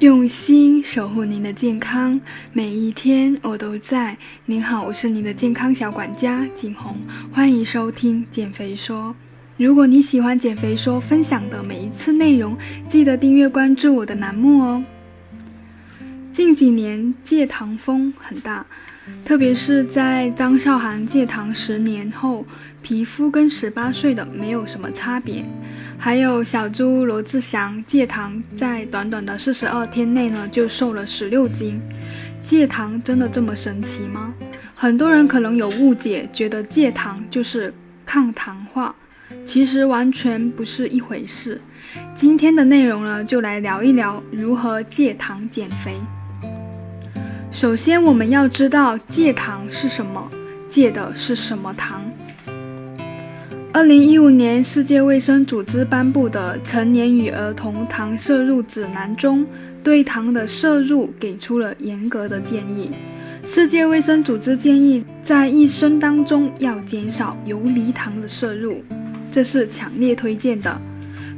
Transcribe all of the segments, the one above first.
用心守护您的健康，每一天我都在。您好，我是您的健康小管家景红，欢迎收听减肥说。如果你喜欢减肥说分享的每一次内容，记得订阅关注我的栏目哦。近几年戒糖风很大，特别是在张韶涵戒糖十年后，皮肤跟十八岁的没有什么差别。还有小猪罗志祥戒糖，在短短的四十二天内呢，就瘦了十六斤。戒糖真的这么神奇吗？很多人可能有误解，觉得戒糖就是抗糖化，其实完全不是一回事。今天的内容呢，就来聊一聊如何戒糖减肥。首先，我们要知道戒糖是什么，戒的是什么糖。二零一五年，世界卫生组织颁布的《成年与儿童糖摄入指南》中，对糖的摄入给出了严格的建议。世界卫生组织建议，在一生当中要减少游离糖的摄入，这是强烈推荐的。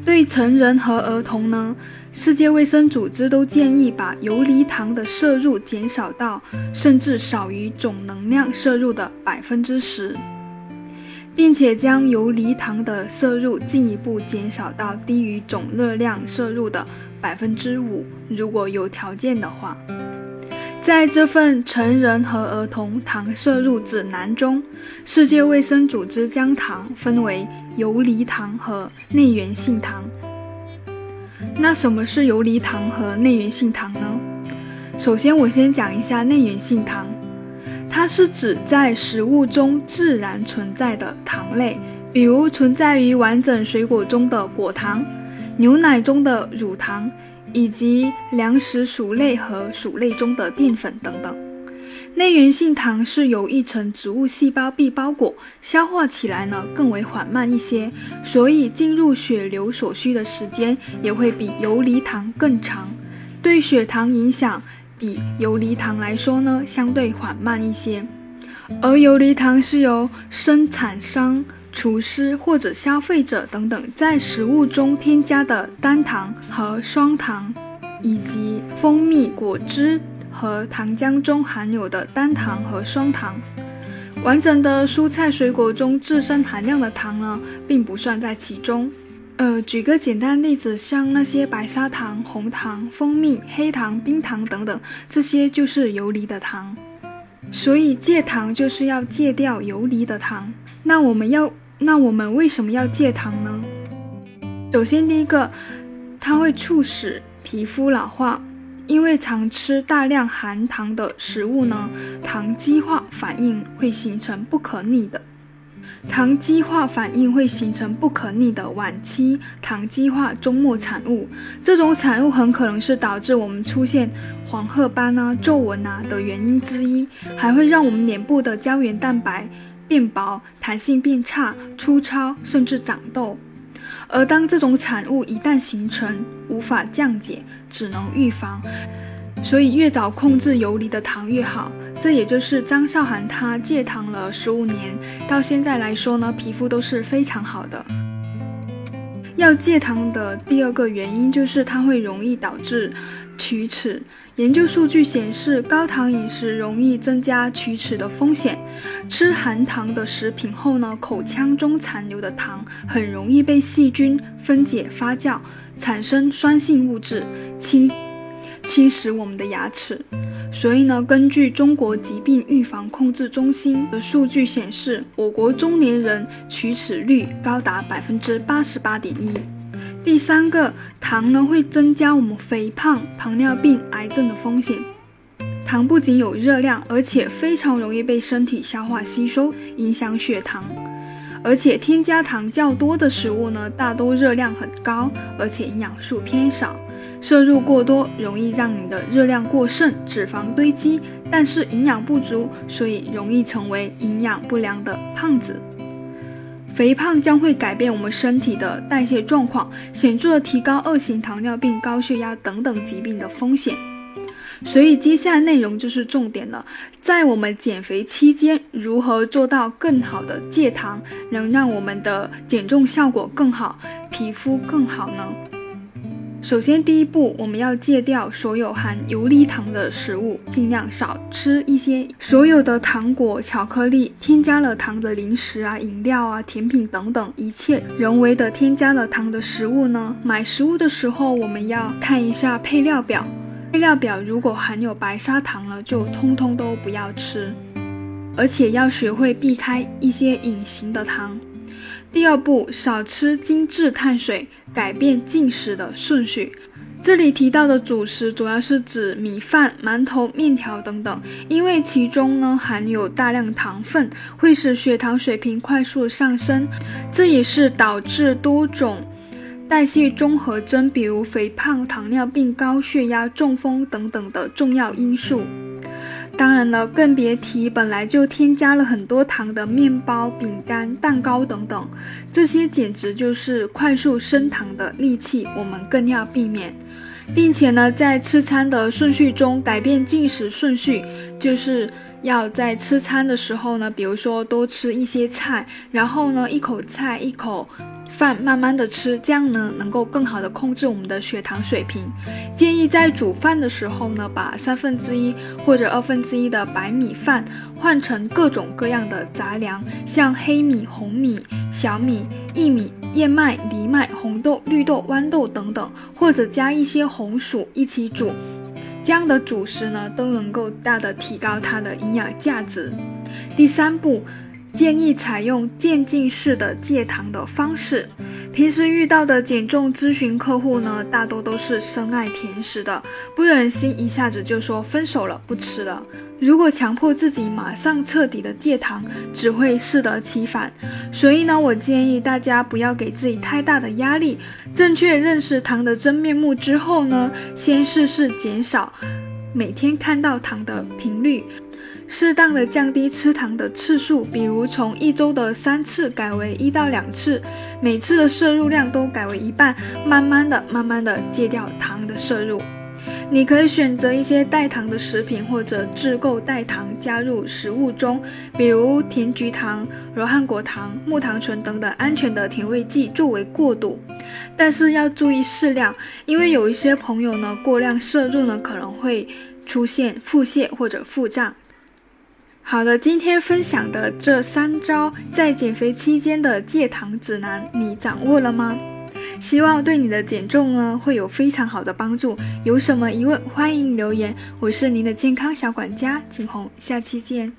对成人和儿童呢，世界卫生组织都建议把游离糖的摄入减少到甚至少于总能量摄入的百分之十。并且将游离糖的摄入进一步减少到低于总热量摄入的百分之五，如果有条件的话。在这份成人和儿童糖摄入指南中，世界卫生组织将糖分为游离糖和内源性糖。那什么是游离糖和内源性糖呢？首先，我先讲一下内源性糖。它是指在食物中自然存在的糖类，比如存在于完整水果中的果糖、牛奶中的乳糖，以及粮食薯类和薯类中的淀粉等等。内源性糖是由一层植物细胞壁包裹，消化起来呢更为缓慢一些，所以进入血流所需的时间也会比游离糖更长，对血糖影响。比游离糖来说呢，相对缓慢一些。而游离糖是由生产商、厨师或者消费者等等在食物中添加的单糖和双糖，以及蜂蜜、果汁和糖浆中含有的单糖和双糖。完整的蔬菜水果中自身含量的糖呢，并不算在其中。呃，举个简单例子，像那些白砂糖、红糖、蜂蜜、黑糖、冰糖等等，这些就是游离的糖。所以戒糖就是要戒掉游离的糖。那我们要，那我们为什么要戒糖呢？首先，第一个，它会促使皮肤老化，因为常吃大量含糖的食物呢，糖基化反应会形成不可逆的。糖基化反应会形成不可逆的晚期糖基化终末产物，这种产物很可能是导致我们出现黄褐斑啊、皱纹啊的原因之一，还会让我们脸部的胶原蛋白变薄、弹性变差、粗糙，甚至长痘。而当这种产物一旦形成，无法降解，只能预防。所以越早控制游离的糖越好，这也就是张韶涵她戒糖了十五年，到现在来说呢，皮肤都是非常好的。要戒糖的第二个原因就是它会容易导致龋齿。研究数据显示，高糖饮食容易增加龋齿的风险。吃含糖的食品后呢，口腔中残留的糖很容易被细菌分解发酵，产生酸性物质，侵。侵蚀我们的牙齿，所以呢，根据中国疾病预防控制中心的数据显示，我国中年人龋齿率高达百分之八十八点一。第三个，糖呢会增加我们肥胖、糖尿病、癌症的风险。糖不仅有热量，而且非常容易被身体消化吸收，影响血糖。而且添加糖较多的食物呢，大多热量很高，而且营养素偏少。摄入过多容易让你的热量过剩，脂肪堆积，但是营养不足，所以容易成为营养不良的胖子。肥胖将会改变我们身体的代谢状况，显著的提高二型糖尿病、高血压等等疾病的风险。所以接下来内容就是重点了，在我们减肥期间，如何做到更好的戒糖，能让我们的减重效果更好，皮肤更好呢？首先，第一步，我们要戒掉所有含游离糖的食物，尽量少吃一些所有的糖果、巧克力、添加了糖的零食啊、饮料啊、甜品等等一切人为的添加了糖的食物呢。买食物的时候，我们要看一下配料表，配料表如果含有白砂糖了，就通通都不要吃，而且要学会避开一些隐形的糖。第二步，少吃精致碳水，改变进食的顺序。这里提到的主食主要是指米饭、馒头、面条等等，因为其中呢含有大量糖分，会使血糖水平快速上升，这也是导致多种代谢综合征，比如肥胖、糖尿病、高血压、中风等等的重要因素。当然了，更别提本来就添加了很多糖的面包、饼干、蛋糕等等，这些简直就是快速升糖的利器，我们更要避免。并且呢，在吃餐的顺序中改变进食顺序，就是要在吃餐的时候呢，比如说多吃一些菜，然后呢，一口菜一口。饭慢慢的吃，这样呢能够更好的控制我们的血糖水平。建议在煮饭的时候呢，把三分之一或者二分之一的白米饭换成各种各样的杂粮，像黑米、红米、小米、薏米、燕麦、藜麦、红豆、绿豆、豌豆等等，或者加一些红薯一起煮，这样的主食呢都能够大的提高它的营养价值。第三步。建议采用渐进式的戒糖的方式。平时遇到的减重咨询客户呢，大多都是深爱甜食的，不忍心一下子就说分手了，不吃了。如果强迫自己马上彻底的戒糖，只会适得其反。所以呢，我建议大家不要给自己太大的压力，正确认识糖的真面目之后呢，先试试减少每天看到糖的频率。适当的降低吃糖的次数，比如从一周的三次改为一到两次，每次的摄入量都改为一半，慢慢的、慢慢的戒掉糖的摄入。你可以选择一些代糖的食品，或者自购代糖加入食物中，比如甜菊糖、罗汉果糖、木糖醇等等安全的甜味剂作为过渡，但是要注意适量，因为有一些朋友呢过量摄入呢可能会出现腹泻或者腹胀。好的，今天分享的这三招在减肥期间的戒糖指南，你掌握了吗？希望对你的减重呢会有非常好的帮助。有什么疑问，欢迎留言。我是您的健康小管家景红，下期见。